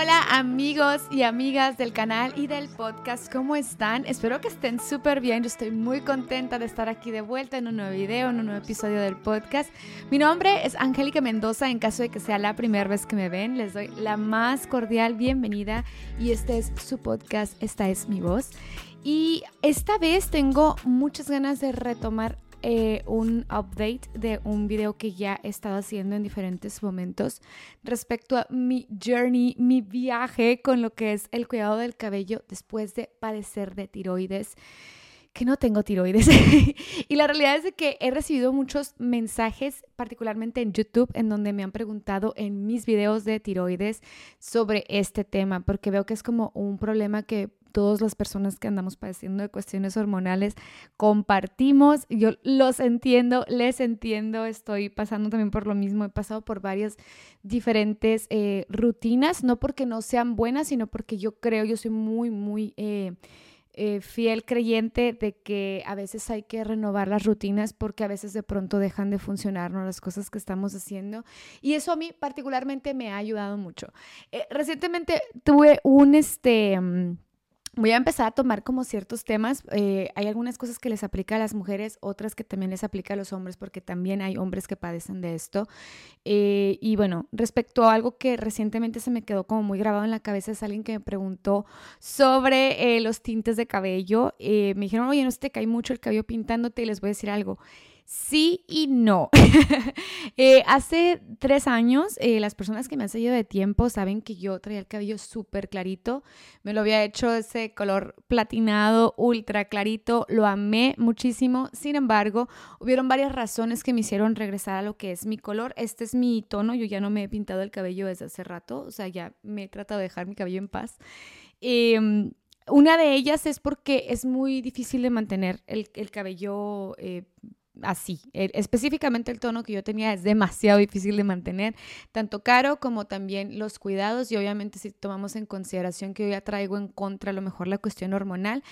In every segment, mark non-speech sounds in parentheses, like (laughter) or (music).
Hola, amigos y amigas del canal y del podcast, ¿cómo están? Espero que estén súper bien. Yo estoy muy contenta de estar aquí de vuelta en un nuevo video, en un nuevo episodio del podcast. Mi nombre es Angélica Mendoza. En caso de que sea la primera vez que me ven, les doy la más cordial bienvenida y este es su podcast, esta es mi voz. Y esta vez tengo muchas ganas de retomar eh, un update de un video que ya he estado haciendo en diferentes momentos respecto a mi journey, mi viaje con lo que es el cuidado del cabello después de padecer de tiroides que no tengo tiroides. (laughs) y la realidad es que he recibido muchos mensajes, particularmente en YouTube, en donde me han preguntado en mis videos de tiroides sobre este tema, porque veo que es como un problema que todas las personas que andamos padeciendo de cuestiones hormonales compartimos. Yo los entiendo, les entiendo, estoy pasando también por lo mismo, he pasado por varias diferentes eh, rutinas, no porque no sean buenas, sino porque yo creo, yo soy muy, muy... Eh, eh, fiel creyente de que a veces hay que renovar las rutinas porque a veces de pronto dejan de funcionar las cosas que estamos haciendo. Y eso a mí particularmente me ha ayudado mucho. recientemente tuve un, este, mm, voy a empezar a tomar como ciertos temas. Eh, hay algunas cosas que les aplica a las mujeres, otras que también les aplica a los hombres, porque también hay hombres que padecen de esto. Eh, y bueno, respecto a algo que recientemente se me quedó como muy grabado en la cabeza, es alguien que me preguntó sobre eh, los tintes de cabello. me dijeron, oye, no se te cae mucho el cabello pintándote y les voy a decir algo. Sí y no. (laughs) Eh, hace tres años, eh, las personas que me han seguido de tiempo saben que yo traía el cabello súper clarito. Me lo había hecho ese color platinado, ultra clarito. Lo amé muchísimo. Sin embargo, hubieron varias razones que me hicieron regresar a lo que es mi color. Este es mi tono. Yo ya no me he pintado el cabello desde hace rato. O sea, ya me he tratado de dejar mi cabello en paz. Em, una de ellas es porque es muy difícil de mantener el, cabello eh, así. E, específicamente el tono que yo tenía es demasiado difícil de mantener, tanto caro como también los cuidados y obviamente si tomamos en consideración que yo ya traigo en contra a lo mejor la cuestión hormonal,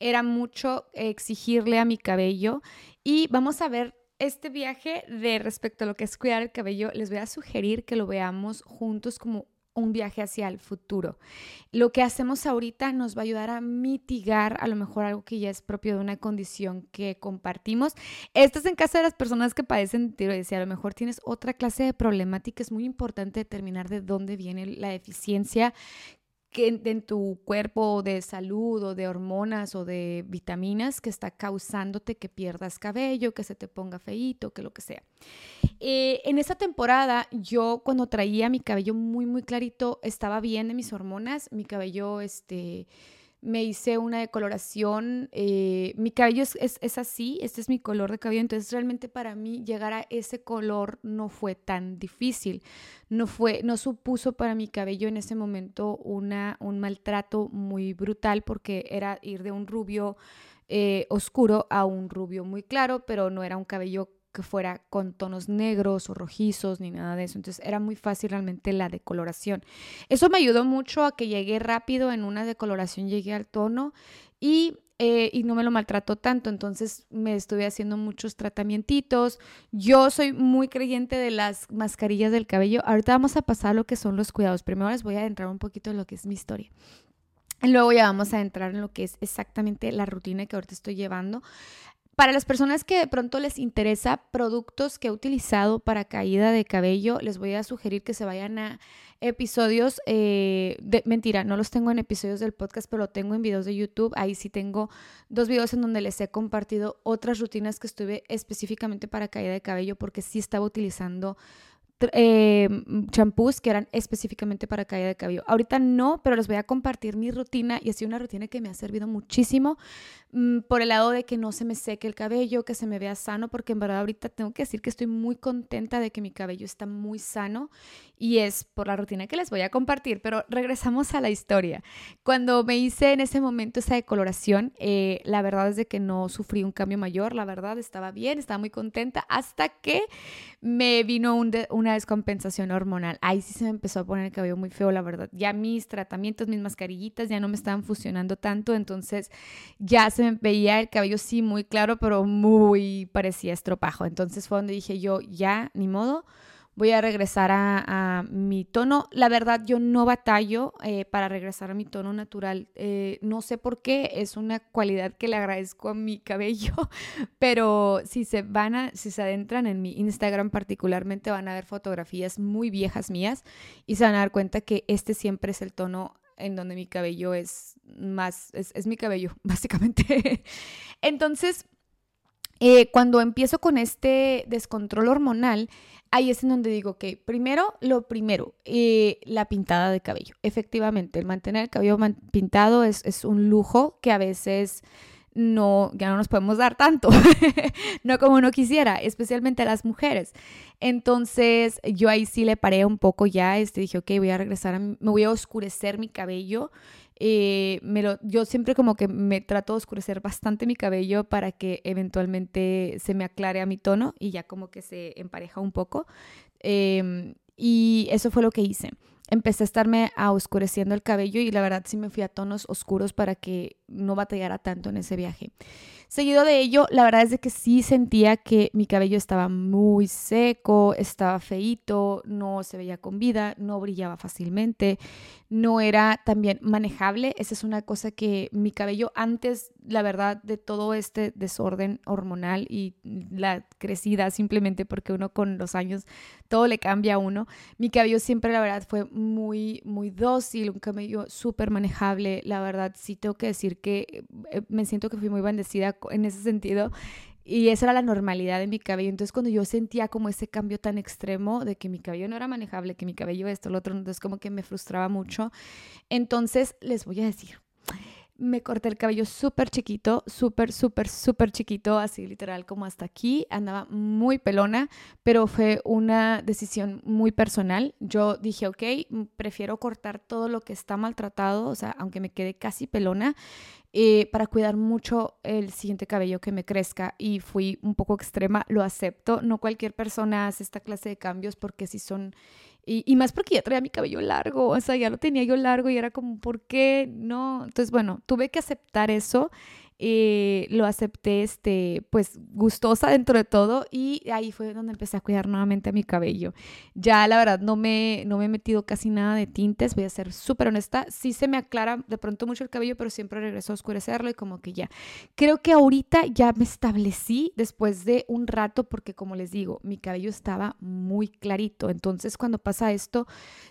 era mucho exigirle a mi cabello y vamos a ver este viaje de respecto a lo que es cuidar el cabello, les voy a sugerir que lo veamos juntos como un viaje hacia el futuro. Lo que hacemos ahorita nos va a ayudar a mitigar a lo mejor algo que ya es propio de una condición que compartimos. Esto es en caso de las personas que padecen tiroides y a lo mejor tienes otra clase de problemática. Es muy importante determinar de dónde viene la deficiencia que en, tu cuerpo de salud o de hormonas o de vitaminas que está causándote que pierdas cabello, que se te ponga feíto, que lo que sea. Eh, en esa temporada yo cuando traía mi cabello muy muy clarito estaba bien de mis hormonas, mi cabello este me hice una decoloración, eh, mi cabello es, así, este es mi color de cabello, entonces realmente para mí llegar a ese color no fue tan difícil, no fue, no supuso para mi cabello en ese momento una, un maltrato muy brutal porque era ir de un rubio eh, oscuro a un rubio muy claro, pero no era un cabello que fuera con tonos negros o rojizos ni nada de eso. Entonces era muy fácil realmente la decoloración. Eso me ayudó mucho a que llegué rápido en una decoloración, llegué al tono y, eh, y no me lo maltrató tanto. Entonces me estuve haciendo muchos tratamientos. Yo soy muy creyente de las mascarillas del cabello. Ahorita vamos a pasar a lo que son los cuidados. Primero les voy a entrar un poquito en lo que es mi historia. Luego ya vamos a entrar en lo que es exactamente la rutina que ahorita estoy llevando. Para las personas que de pronto les interesa productos que he utilizado para caída de cabello, les voy a sugerir que se vayan a episodios, eh, de, mentira, no los tengo en episodios del podcast, pero lo tengo en videos de YouTube. Ahí sí tengo dos videos en donde les he compartido otras rutinas que estuve específicamente para caída de cabello porque sí estaba utilizando eh, champús que eran específicamente para caída de cabello. Ahorita no, pero les voy a compartir mi rutina y ha sido una rutina que me ha servido muchísimo mm, por el lado de que no se me seque el cabello, que se me vea sano, porque en verdad ahorita tengo que decir que estoy muy contenta de que mi cabello está muy sano y es por la rutina que les voy a compartir, pero regresamos a la historia. Cuando me hice en ese momento esa decoloración, eh, la verdad es de que no sufrí un cambio mayor, la verdad estaba bien, estaba muy contenta hasta que me vino un, un una descompensación hormonal. Ahí sí se me empezó a poner el cabello muy feo, la verdad. Ya mis tratamientos, mis mascarillitas ya no me estaban funcionando tanto, entonces ya se me veía el cabello sí muy claro, pero muy parecía estropajo. Entonces fue donde dije yo, ya, ni modo, voy a regresar a, mi tono. La verdad, yo no batallo eh, para regresar a mi tono natural. Eh, no sé por qué, es una cualidad que le agradezco a mi cabello, (laughs) pero si se van a, si se adentran en mi Instagram particularmente, van a ver fotografías muy viejas mías y se van a dar cuenta que este siempre es el tono en donde mi cabello es más, es, mi cabello, (laughs) básicamente. Entonces, eh, cuando empiezo con este descontrol hormonal, ahí es en donde digo que primero, lo primero, eh, la pintada de cabello. Efectivamente, el mantener el cabello pintado es, un lujo que a veces no, ya no nos podemos dar tanto, (laughs) no como uno quisiera, especialmente a las mujeres. Entonces yo ahí sí le paré un poco ya, este, dije, ok, voy a regresar, me voy a oscurecer mi cabello eh, me lo, yo siempre como que me trato de oscurecer bastante mi cabello para que eventualmente se me aclare a mi tono y ya como que se empareja un poco. Em, y eso fue lo que hice. Empecé a estarme a oscureciendo el cabello y la verdad sí me fui a tonos oscuros para que no batallara tanto en ese viaje. Seguido de ello, la verdad es de que sí sentía que mi cabello estaba muy seco, estaba feito, no se veía con vida, no brillaba fácilmente, no era también manejable. Esa es una cosa que mi cabello antes, la verdad, de todo este desorden hormonal y la crecida simplemente porque uno con los años todo le cambia a uno, mi cabello siempre, la verdad, fue muy, muy dócil, un cabello súper manejable. La verdad, sí tengo que decir que eh, me siento que fui muy bendecida en ese sentido. Y esa era la normalidad de mi cabello. Entonces, cuando yo sentía como ese cambio tan extremo de que mi cabello no era manejable, que mi cabello esto, lo otro, entonces como que me frustraba mucho. Entonces, les voy a decir, me corté el cabello súper chiquito, súper, súper, súper chiquito, así literal como hasta aquí. Andaba muy pelona, pero fue una decisión muy personal. Yo dije, ok, prefiero cortar todo lo que está maltratado, o sea, aunque me quede casi pelona, eh, para cuidar mucho el siguiente cabello que me crezca. Y fui un poco extrema, lo acepto. No cualquier persona hace esta clase de cambios porque si son y, más porque ya traía mi cabello largo, o sea, ya lo tenía yo largo y era como, ¿por qué no? Entonces, bueno, tuve que aceptar eso eh, lo acepté, este, pues gustosa dentro de todo y ahí fue donde empecé a cuidar nuevamente mi cabello. Ya la verdad no me, no me he metido casi nada de tintes, voy a ser súper honesta, sí se me aclara de pronto mucho el cabello, pero siempre regreso a oscurecerlo y como que ya. Creo que ahorita ya me establecí después de un rato porque como les digo, mi cabello estaba muy clarito, entonces cuando pasa esto,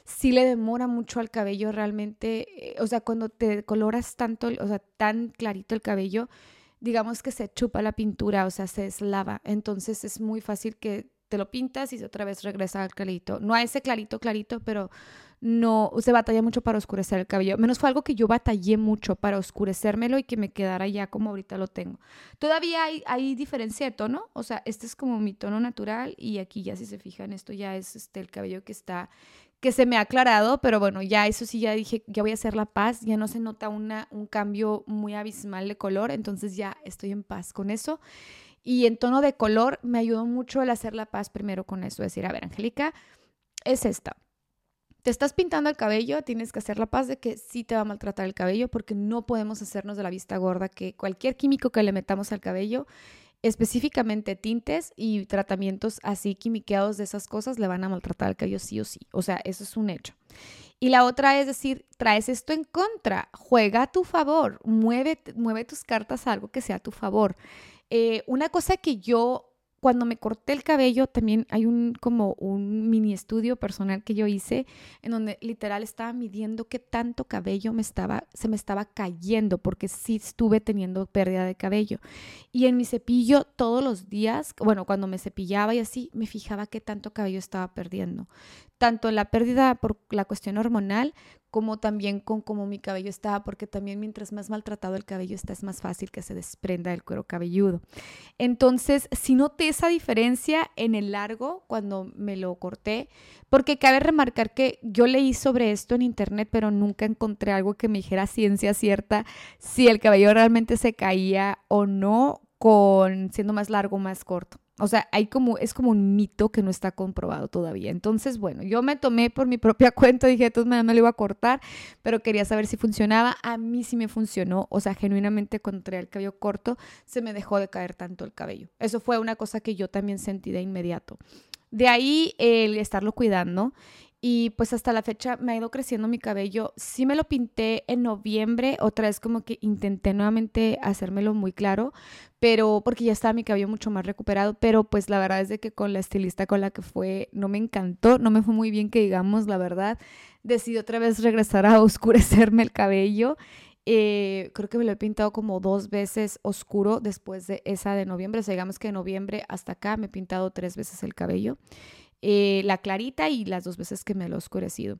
sí le demora mucho al cabello realmente, eh, o sea, cuando te coloras tanto, o sea, tan clarito el cabello, digamos que se chupa la pintura, o sea, se deslava. Entonces es muy fácil que te lo pintas y otra vez regresa al clarito. No a ese clarito, clarito, pero no se batalla mucho para oscurecer el cabello. Menos fue algo que yo batallé mucho para oscurecérmelo y que me quedara ya como ahorita lo tengo. Todavía hay, hay diferencia de tono, o sea, este es como mi tono natural y aquí ya si se fijan, esto ya es este, el cabello que está que se me ha aclarado, pero bueno, ya eso sí, ya dije, ya voy a hacer la paz, ya no se nota una, un cambio muy abismal de color, entonces ya estoy en paz con eso. Y en tono de color me ayudó mucho el hacer la paz primero con eso, decir, a ver, Angélica, es esta. Te estás pintando el cabello, tienes que hacer la paz de que sí te va a maltratar el cabello porque no podemos hacernos de la vista gorda que cualquier químico que le metamos al cabello específicamente tintes y tratamientos así quimiqueados de esas cosas le van a maltratar al cabello sí o sí. O sea, eso es un hecho. Y la otra es decir, traes esto en contra, juega a tu favor, mueve, mueve tus cartas a algo que sea a tu favor. Eh, una cosa que yo cuando me corté el cabello también hay un como un mini estudio personal que yo hice en donde literal estaba midiendo qué tanto cabello me estaba se me estaba cayendo porque sí estuve teniendo pérdida de cabello. Y en mi cepillo todos los días bueno cuando me cepillaba y así me fijaba qué tanto cabello estaba perdiendo. Tanto la pérdida por la cuestión hormonal como también con cómo mi cabello estaba, porque también mientras más maltratado el cabello está, es más fácil que se desprenda el cuero cabelludo. Entonces, si noté esa diferencia en el largo cuando me lo corté, porque cabe remarcar que yo leí sobre esto en internet, pero nunca encontré algo que me dijera ciencia cierta si el cabello realmente se caía o no con siendo más largo o más corto. O sea, hay como, es como un mito que no está comprobado todavía. Entonces, bueno, yo me tomé por mi (laughs) propia cuenta, dije, entonces me lo iba a cortar, pero quería saber si funcionaba. A mí sí me funcionó. O sea, genuinamente cuando traía el cabello corto, se me dejó de caer tanto el cabello. Eso fue una cosa que yo también sentí de inmediato. De ahí el estarlo cuidando. Y pues hasta la fecha me ha ido creciendo mi cabello. Sí me lo pinté en noviembre, otra vez como que intenté nuevamente hacérmelo muy claro, pero porque ya estaba mi cabello mucho más recuperado, pero pues la verdad es de que con la estilista con la que fue no me encantó, no me fue muy bien que digamos la verdad. Decidí otra vez regresar a (laughs) oscurecerme el cabello. Eh, creo que me lo he pintado como dos veces oscuro después de esa de noviembre. O sea, digamos que de noviembre hasta acá me he pintado tres veces el cabello. Eh, la clarita y las dos veces que me lo he oscurecido.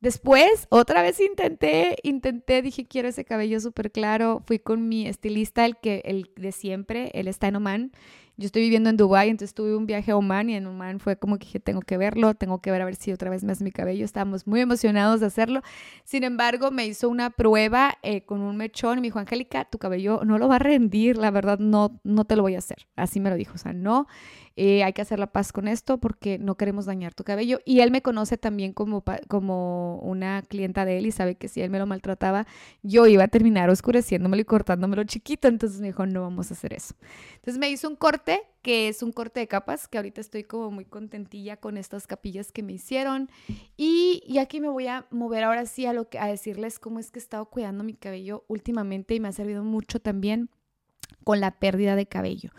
Después, otra vez intenté, intenté, dije, quiero ese cabello súper claro. Fui con mi estilista, el, que, el de siempre, él está en Oman. Yo estoy viviendo en Dubai, entonces tuve un viaje a Oman y en Oman fue como que dije, tengo que verlo, tengo que ver a ver si otra vez me hace mi cabello. Estábamos muy emocionados de hacerlo. Sin embargo, me hizo una prueba eh, con un mechón y me dijo, Angélica, tu cabello no lo va a rendir, la verdad no, no te lo voy a hacer. Así me lo dijo, o sea, no. Eh, hay que hacer la paz con esto porque no queremos dañar tu cabello. Y él me conoce también como, como una clienta de él y sabe que si él me lo maltrataba, yo iba a terminar oscureciéndomelo y cortándomelo chiquito. Entonces me dijo, no vamos a hacer eso. Entonces me hizo un corte que es un corte de capas, que ahorita estoy como muy contentilla con estas capillas que me hicieron. Y, y aquí me voy a mover ahora sí a, lo que, a decirles cómo es que he estado cuidando mi cabello últimamente y me ha servido mucho también con la pérdida de cabello.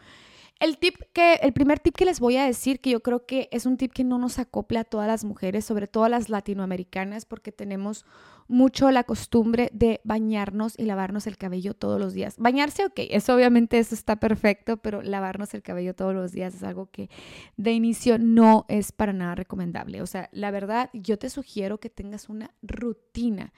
El tip que, el primer tip que les voy a decir, que yo creo que es un tip que no nos acopla a todas las mujeres, sobre todo a las latinoamericanas, porque tenemos mucho la costumbre de bañarnos y lavarnos el cabello todos los días. Bañarse, ok, eso obviamente eso está perfecto, pero lavarnos el cabello todos los días es algo que de inicio no es para nada recomendable. O sea, la verdad, yo te sugiero que tengas una rutina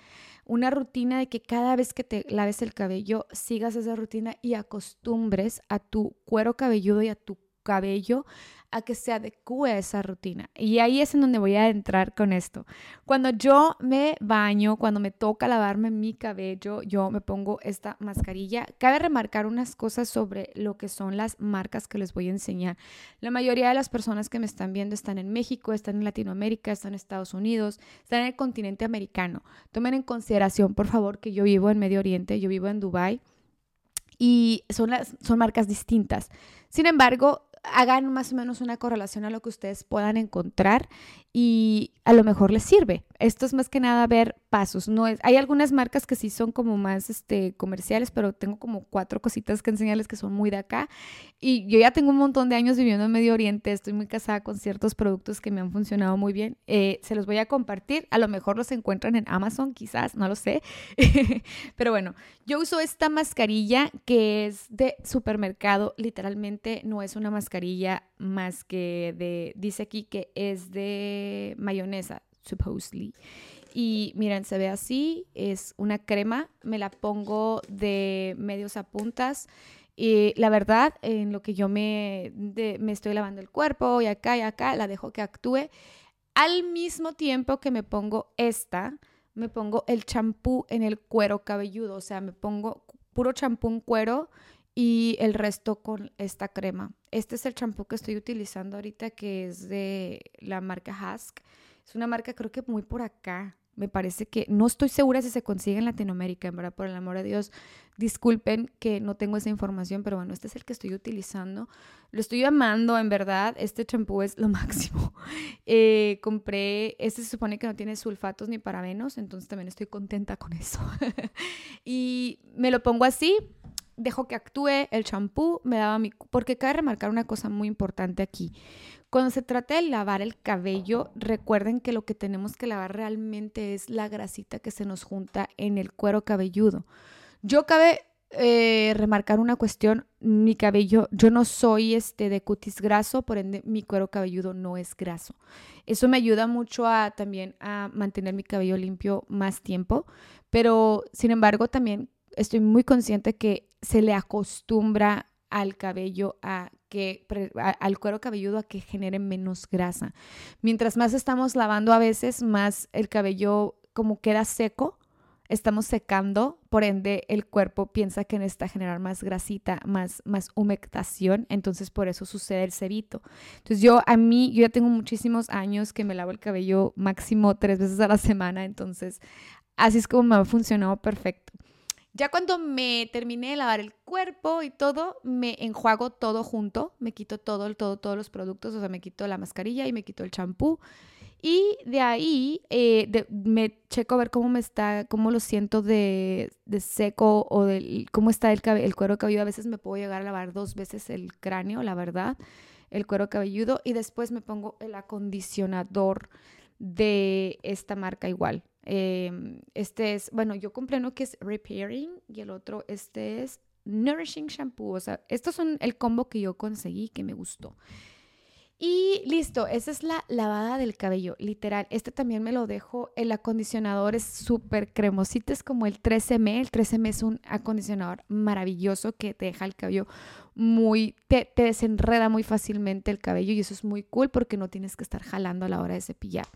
una rutina de que cada vez que te laves el cabello sigas esa rutina y acostumbres a tu cuero cabelludo y a tu cabello a que se adecue a esa rutina. Y ahí es en donde voy a entrar con esto. Cuando yo me baño, cuando me toca lavarme mi cabello, yo me pongo esta mascarilla. Cabe remarcar unas cosas sobre lo que son las marcas que les voy a enseñar. La mayoría de las personas que me están viendo están en México, están en Latinoamérica, están en Estados Unidos, están en el continente americano. Tomen en consideración, por favor, que yo vivo en Medio Oriente, yo vivo en Dubai y son, son marcas distintas. Sin embargo, hagan más o menos una correlación a lo que ustedes puedan encontrar y a lo mejor les sirve. Esto es más que nada ver pasos. No es, hay algunas marcas que sí son como más este, comerciales, pero tengo como cuatro cositas que enseñarles que son muy de acá. Y yo ya tengo un montón de años viviendo en Medio Oriente, estoy muy casada con ciertos productos que me han funcionado muy bien. Eh, se los voy a compartir, a lo mejor los encuentran en Amazon, quizás, no lo sé. (laughs) pero bueno, yo uso esta mascarilla que es de supermercado, literalmente no es una mascarilla más que de, dice aquí que es de mayonesa, supposedly. Y miren, se ve así, es una crema, me la pongo de medios a puntas. Y la verdad, en lo que yo me, me estoy lavando el cuerpo y acá y acá, la dejo que actúe. Al mismo tiempo que me pongo esta, me pongo el champú en el cuero cabelludo, o sea, me pongo puro champú en cuero y el resto con esta crema. Este es el champú que estoy utilizando ahorita que es de la marca Husk. Es una marca creo que muy por acá. Me parece que no estoy segura si se consigue en Latinoamérica, en verdad, por el amor de Dios. Disculpen que no tengo esa información, pero bueno, este es el que estoy utilizando. Lo estoy amando, en verdad. Este champú es lo (laughs) máximo. Eh, compré, este se supone que no tiene sulfatos ni parabenos, entonces también estoy contenta con eso. (laughs) y me lo pongo así, dejo que actúe el champú, me daba mi... Porque cabe remarcar una cosa muy importante aquí. Cuando se trata de lavar el cabello, recuerden que lo que tenemos que lavar realmente es la grasita que se nos junta en el cuero cabelludo. Yo cabe eh, remarcar una cuestión, mi cabello, yo no soy este de cutis graso, por ende mi cuero cabelludo no es graso. Eso me ayuda mucho a también a mantener mi cabello limpio más tiempo, pero sin embargo también estoy muy consciente que se le acostumbra al cabello a que al cuero cabelludo a que genere menos grasa. Mientras más estamos lavando a veces, más el cabello como queda seco, estamos secando, por ende el cuerpo piensa que necesita generar más grasita, más, humectación, entonces por eso sucede el cerito. Entonces yo a mí, yo ya tengo muchísimos años que me lavo el cabello máximo tres veces a la semana, entonces así es como me ha funcionado perfecto. Ya cuando me terminé de lavar el cuerpo y todo, me enjuago todo junto, me quito todo, todo, todos los productos, o sea, me quito la mascarilla y me quito el champú. Y de ahí eh, me checo a ver cómo me está, cómo lo siento de, seco o de cómo está el, el cuero cabelludo. A veces me puedo llegar a lavar dos veces el cráneo, la verdad, el cuero cabelludo. Y después me pongo el acondicionador de esta marca igual. Em, este es, bueno, yo compré uno que es Repairing y el otro, este es Nourishing Shampoo. O sea, estos son el combo que yo conseguí que me gustó. Y listo, esa es la lavada del cabello, literal. Este también me lo dejo. El acondicionador es súper cremosito, es como el 13M. El 13M es un acondicionador maravilloso que te deja el cabello muy, te, te desenreda muy fácilmente el cabello y eso es muy cool porque no tienes que estar jalando a la hora de cepillar.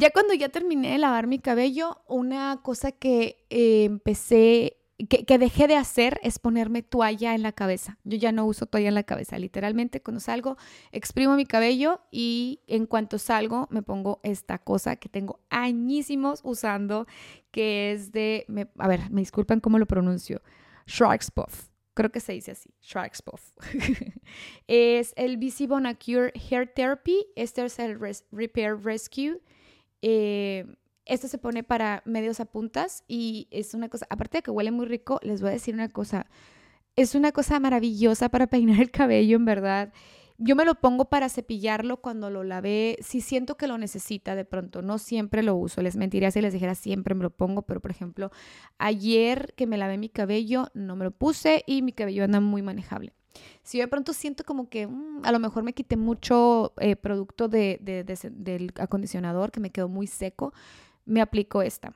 Ya cuando ya terminé de lavar mi cabello, una cosa que eh, empecé que, dejé de hacer es ponerme toalla en la cabeza. Yo ya no uso toalla en la cabeza. Literalmente cuando salgo, exprimo mi cabello y en cuanto salgo me pongo esta cosa que tengo añísimos usando, que es de, a ver, me disculpan cómo lo pronuncio, Shark's Puff. Creo que se dice así, Shark's Puff. (laughs) es el BC Bonacure Hair Therapy. Este es el Repair Rescue. Eh, esto se pone para medios a puntas y es una cosa, aparte de que huele muy rico, les voy a decir una cosa, es una cosa maravillosa para peinar el cabello, en verdad. Yo me lo pongo para cepillarlo cuando lo lavé, si siento que lo necesita de pronto, no siempre lo uso, les mentiría si les dijera siempre me lo pongo, pero por ejemplo, ayer que me lavé mi cabello no me lo puse y mi cabello anda muy manejable. Si yo de pronto siento como que mm, a lo mejor me quité mucho eh, producto de, del acondicionador que me quedó muy seco, me aplico esta.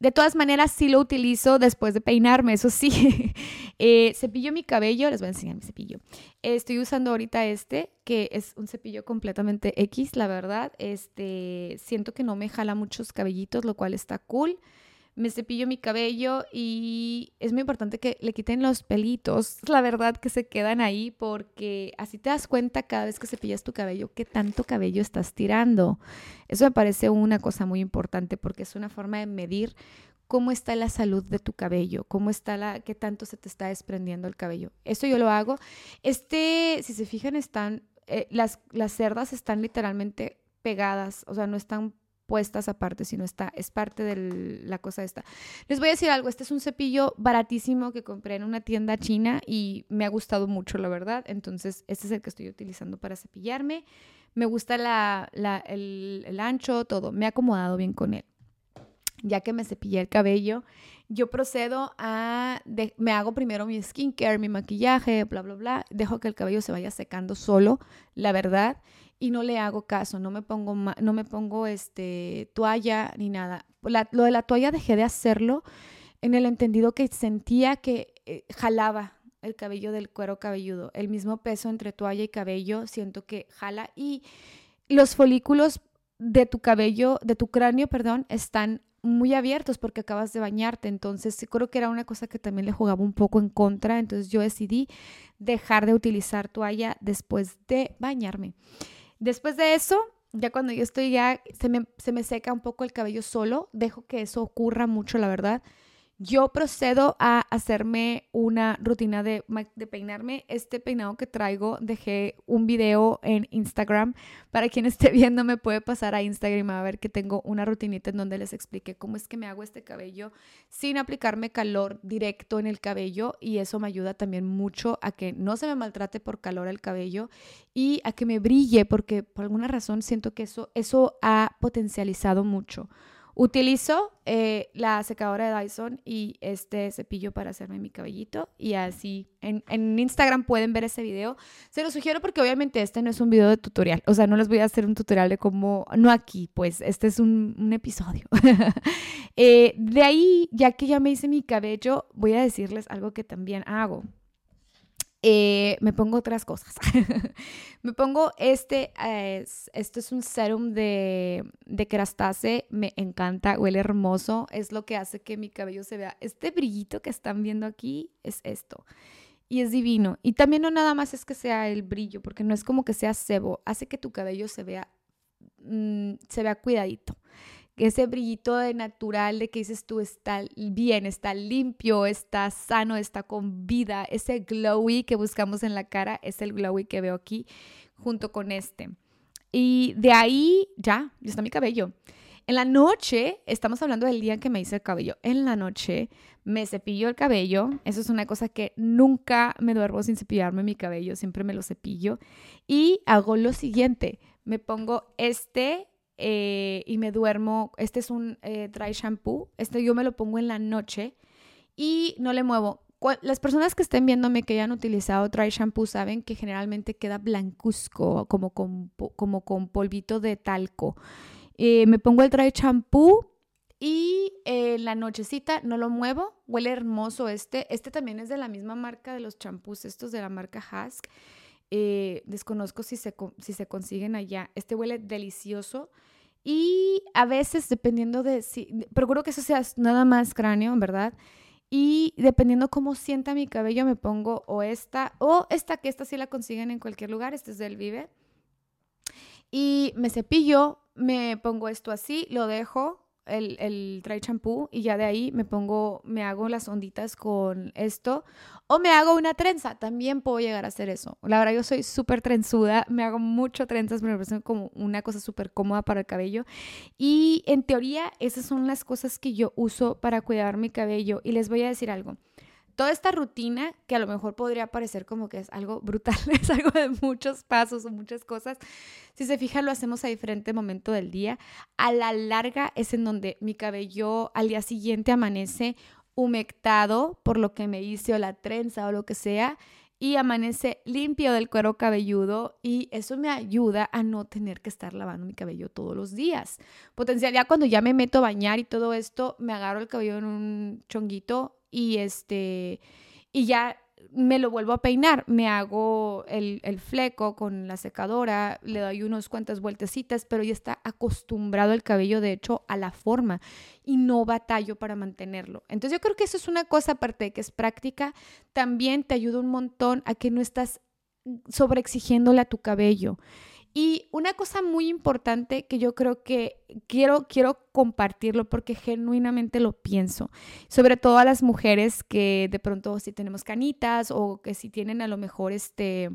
De todas maneras, sí lo utilizo después de peinarme, eso sí. (laughs) eh, cepillo mi cabello, les voy a enseñar mi cepillo. estoy usando ahorita este, que es un cepillo completamente X, la verdad. Este, siento que no me jala muchos cabellitos, lo cual está cool me cepillo mi cabello y es muy importante que le quiten los pelitos, la verdad que se quedan ahí porque así te das cuenta cada vez que cepillas tu cabello qué tanto cabello estás tirando. Eso me parece una cosa muy importante porque es una forma de medir cómo está la salud de tu cabello, cómo está la, qué tanto se te está desprendiendo el cabello. Eso yo lo hago. Este, si se fijan, están, eh, las, las cerdas están literalmente pegadas, o sea, no están puestas aparte, sino está, es parte de la cosa esta. Les voy a decir algo, este es un cepillo baratísimo que compré en una tienda china y me ha gustado mucho, la verdad. Entonces, este es el que estoy utilizando para cepillarme. Me gusta la, el, el ancho, todo. Me ha acomodado bien con él. Ya que me cepillé el cabello, yo procedo a, me hago primero mi skincare, mi maquillaje, bla, bla, bla. Dejo que el cabello se vaya secando solo, la verdad y no le hago caso, no me pongo, no me pongo este, toalla ni nada. lo de la toalla dejé de hacerlo en el entendido que sentía que eh, jalaba el cabello del cuero cabelludo. El mismo peso entre toalla y cabello siento que jala y los folículos de tu cabello, de tu cráneo, perdón, están muy abiertos porque acabas de bañarte. Entonces, creo que era una cosa que también le jugaba un poco en contra. Entonces, yo decidí dejar de utilizar toalla después de bañarme. Después de eso, ya cuando yo estoy ya, se me, se me seca un poco el cabello solo, dejo que eso ocurra mucho, la verdad yo procedo a hacerme una rutina de, peinarme. Este peinado que traigo, dejé un video en Instagram. Para quien esté (laughs) viendo, me puede pasar a Instagram a ver que tengo una rutinita en donde les expliqué cómo es que me hago este cabello sin aplicarme calor directo en el cabello. Y eso me ayuda también mucho a que no se me maltrate por calor el cabello y a que me brille, porque por alguna razón siento que eso, eso ha potencializado mucho Utilizo eh, la secadora de Dyson y este cepillo para hacerme mi cabellito y así en, Instagram pueden ver ese video. Se lo sugiero porque obviamente este no es un video de tutorial, o sea, no les voy a hacer un tutorial de cómo, no aquí, pues este es un, episodio. (laughs) Eh, de ahí, ya que ya me hice mi cabello, voy a decirles algo que también hago. Eh, me pongo otras cosas. (laughs) me pongo este, es, esto es un serum de, de Kerastase, me encanta, huele hermoso, es lo que hace que mi cabello se vea, este brillito que están viendo aquí es esto. Y es divino. Y también no nada más es que sea el brillo, porque no es como que sea sebo, hace que tu cabello se vea, mm, se vea cuidadito ese brillito de natural de que dices tú está bien, está limpio, está sano, está con vida, ese glowy que buscamos en la cara es el glowy que veo aquí junto con este. Y de ahí ya, ya está mi cabello. En la noche, estamos hablando del día en que me hice el cabello. En la noche me cepillo el cabello. Eso es una cosa que nunca me duermo sin cepillarme mi cabello. Siempre me lo cepillo. Y hago lo siguiente. Me pongo este eh, y me duermo. Este es un eh, dry shampoo. Este yo me lo pongo en la noche y no le muevo. Las personas que estén viéndome que hayan utilizado dry shampoo saben que generalmente queda blancuzco, como con, como con polvito de talco. Eh, me pongo el dry shampoo y en la nochecita no lo muevo. Huele hermoso este. Este también es de la misma marca de los champús, estos de la marca Husk. Eh, desconozco si se, si se consiguen allá. Este huele delicioso. Y a veces, dependiendo de si, procuro que eso sea nada más cráneo, ¿verdad? Y dependiendo cómo sienta mi cabello, me pongo o esta, o esta, que esta sí la consiguen en cualquier lugar, este es del Vive. Y me cepillo, me pongo esto así, lo dejo, el, el dry shampoo y ya de ahí me pongo, me hago las onditas con esto o me hago una trenza, también puedo llegar a hacer eso. La verdad yo soy súper trenzuda, me hago mucho trenzas, me parece como una cosa súper cómoda para el cabello y en teoría esas son las cosas que yo uso para cuidar mi cabello y les voy a decir algo toda esta rutina, que a lo mejor podría parecer como que es algo brutal, (laughs) es algo de muchos pasos o muchas cosas, si se fijan lo hacemos a diferente momento del día, a la larga es en donde mi cabello al día siguiente amanece humectado por lo que me hice o la trenza o lo que sea y amanece limpio del cuero cabelludo y eso me ayuda a no tener que estar lavando mi cabello todos los días. Potencial ya cuando ya me meto a bañar y todo esto, me agarro el cabello en un chonguito y este, y ya me lo vuelvo a peinar, me hago el, el, fleco con la secadora, le doy unos cuantas vueltecitas, pero ya está acostumbrado el cabello, de hecho, a la forma y no batallo para mantenerlo. Entonces yo creo que eso es una cosa aparte de que es práctica, también te ayuda un montón a que no estás sobreexigiéndole a tu cabello. Y una cosa muy importante que yo creo que quiero, quiero compartirlo porque genuinamente lo pienso, sobre todo a las mujeres que de pronto si tenemos canitas o que si tienen a lo mejor este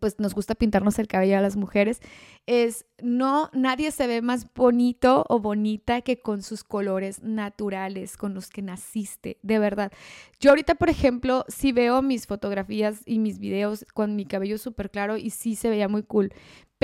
pues nos gusta pintarnos el cabello a las mujeres, es no, nadie se ve más bonito o bonita que con sus colores naturales, con los que naciste, de verdad. Yo ahorita, por ejemplo, si veo mis fotografías y mis videos con mi cabello súper claro y sí se veía muy cool,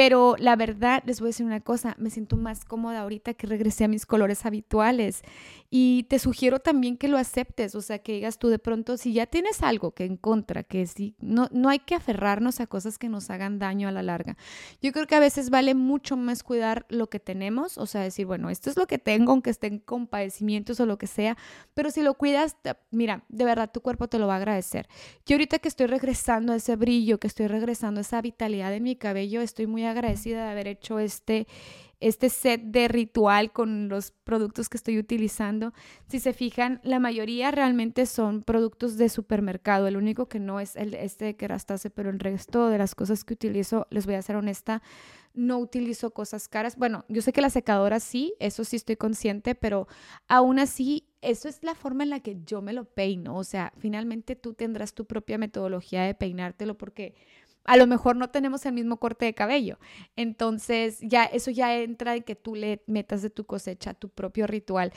pero la verdad, les voy a decir una cosa, me siento más cómoda ahorita que regresé a mis colores habituales. Y te sugiero también que lo aceptes, o sea, que digas tú de pronto, si ya tienes algo que en contra, que sí, no, no hay que aferrarnos a cosas que nos hagan daño a la larga. Yo creo que a veces vale mucho más cuidar lo que tenemos, o sea, decir, bueno, esto es lo que tengo, aunque estén con padecimientos o lo que sea, pero si lo cuidas, mira, de verdad tu cuerpo te lo va a agradecer. Yo ahorita que estoy regresando a ese brillo, que estoy regresando a esa vitalidad de mi cabello, estoy muy agradecida de haber hecho este, este set de ritual con los productos que estoy utilizando. Si se fijan, la mayoría realmente son productos de supermercado. El único que no es el este de Kerastase, pero el resto de las cosas que utilizo, les voy a ser honesta, no utilizo cosas caras. Bueno, yo sé que la secadora sí, eso sí estoy consciente, pero aún así, eso es la forma en la que yo me lo peino. O sea, finalmente tú tendrás tu propia metodología de peinártelo porque a lo mejor no tenemos el mismo corte de cabello. Entonces, ya eso ya entra en que tú le metas de tu cosecha tu propio ritual.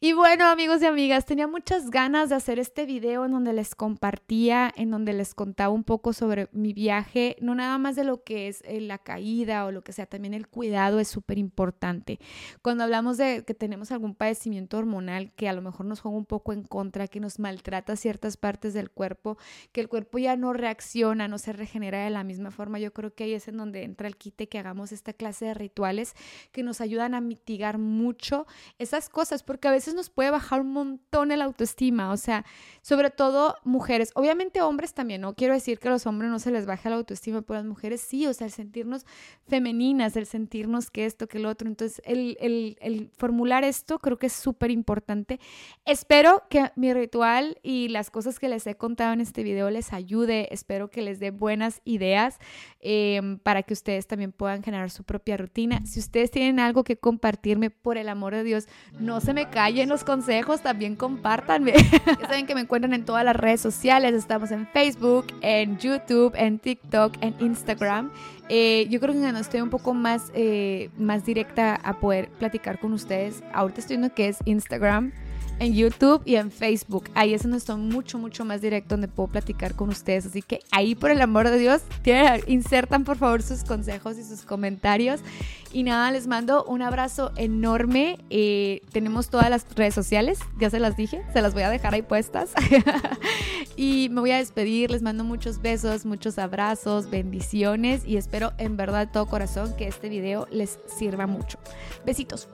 Y bueno, amigos y amigas, tenía muchas ganas de hacer este video en donde les compartía, en donde les contaba un poco sobre mi viaje, no nada más de lo que es eh, la caída o lo que sea, también el cuidado es súper importante. Cuando hablamos de que tenemos algún padecimiento hormonal que a lo mejor nos juega un poco en contra, que nos maltrata ciertas partes del cuerpo, que el cuerpo ya no reacciona, no se regenera de la misma forma. Yo creo que ahí es en donde entra el quite que hagamos esta clase de rituales que nos ayudan a mitigar mucho esas cosas, porque a veces nos puede bajar un montón el autoestima, o sea, sobre todo mujeres, obviamente hombres también, no quiero decir que a los hombres no se les baje la autoestima, pero las mujeres sí, o sea, el sentirnos femeninas, el sentirnos que esto, que lo otro, entonces el, el, el formular esto creo que es súper importante. Espero que mi ritual y las cosas que les he contado en este video les ayude, espero que les dé buenas ideas em, para que ustedes también puedan generar su propia rutina. Si ustedes tienen algo que compartirme, por el amor de Dios, no se me callen los consejos, también compártanme. (laughs) ya saben que me encuentran en todas las redes sociales, estamos en Facebook, en YouTube, en TikTok, en Instagram. Eh, yo creo que cuando estoy un poco más, eh, más directa a poder platicar con ustedes, ahorita estoy viendo que es Instagram en YouTube y en Facebook. Ahí es donde estoy mucho, mucho más directo, donde puedo platicar con ustedes. Así que ahí, por el amor de Dios, insertan por favor sus consejos y sus comentarios. Y nada, les mando un abrazo enorme. Eh, tenemos todas las redes sociales, ya se las dije, se las voy a dejar ahí puestas. (laughs) y me voy a despedir, les mando muchos besos, muchos abrazos, bendiciones y espero en verdad de todo corazón que este video les sirva mucho. Besitos.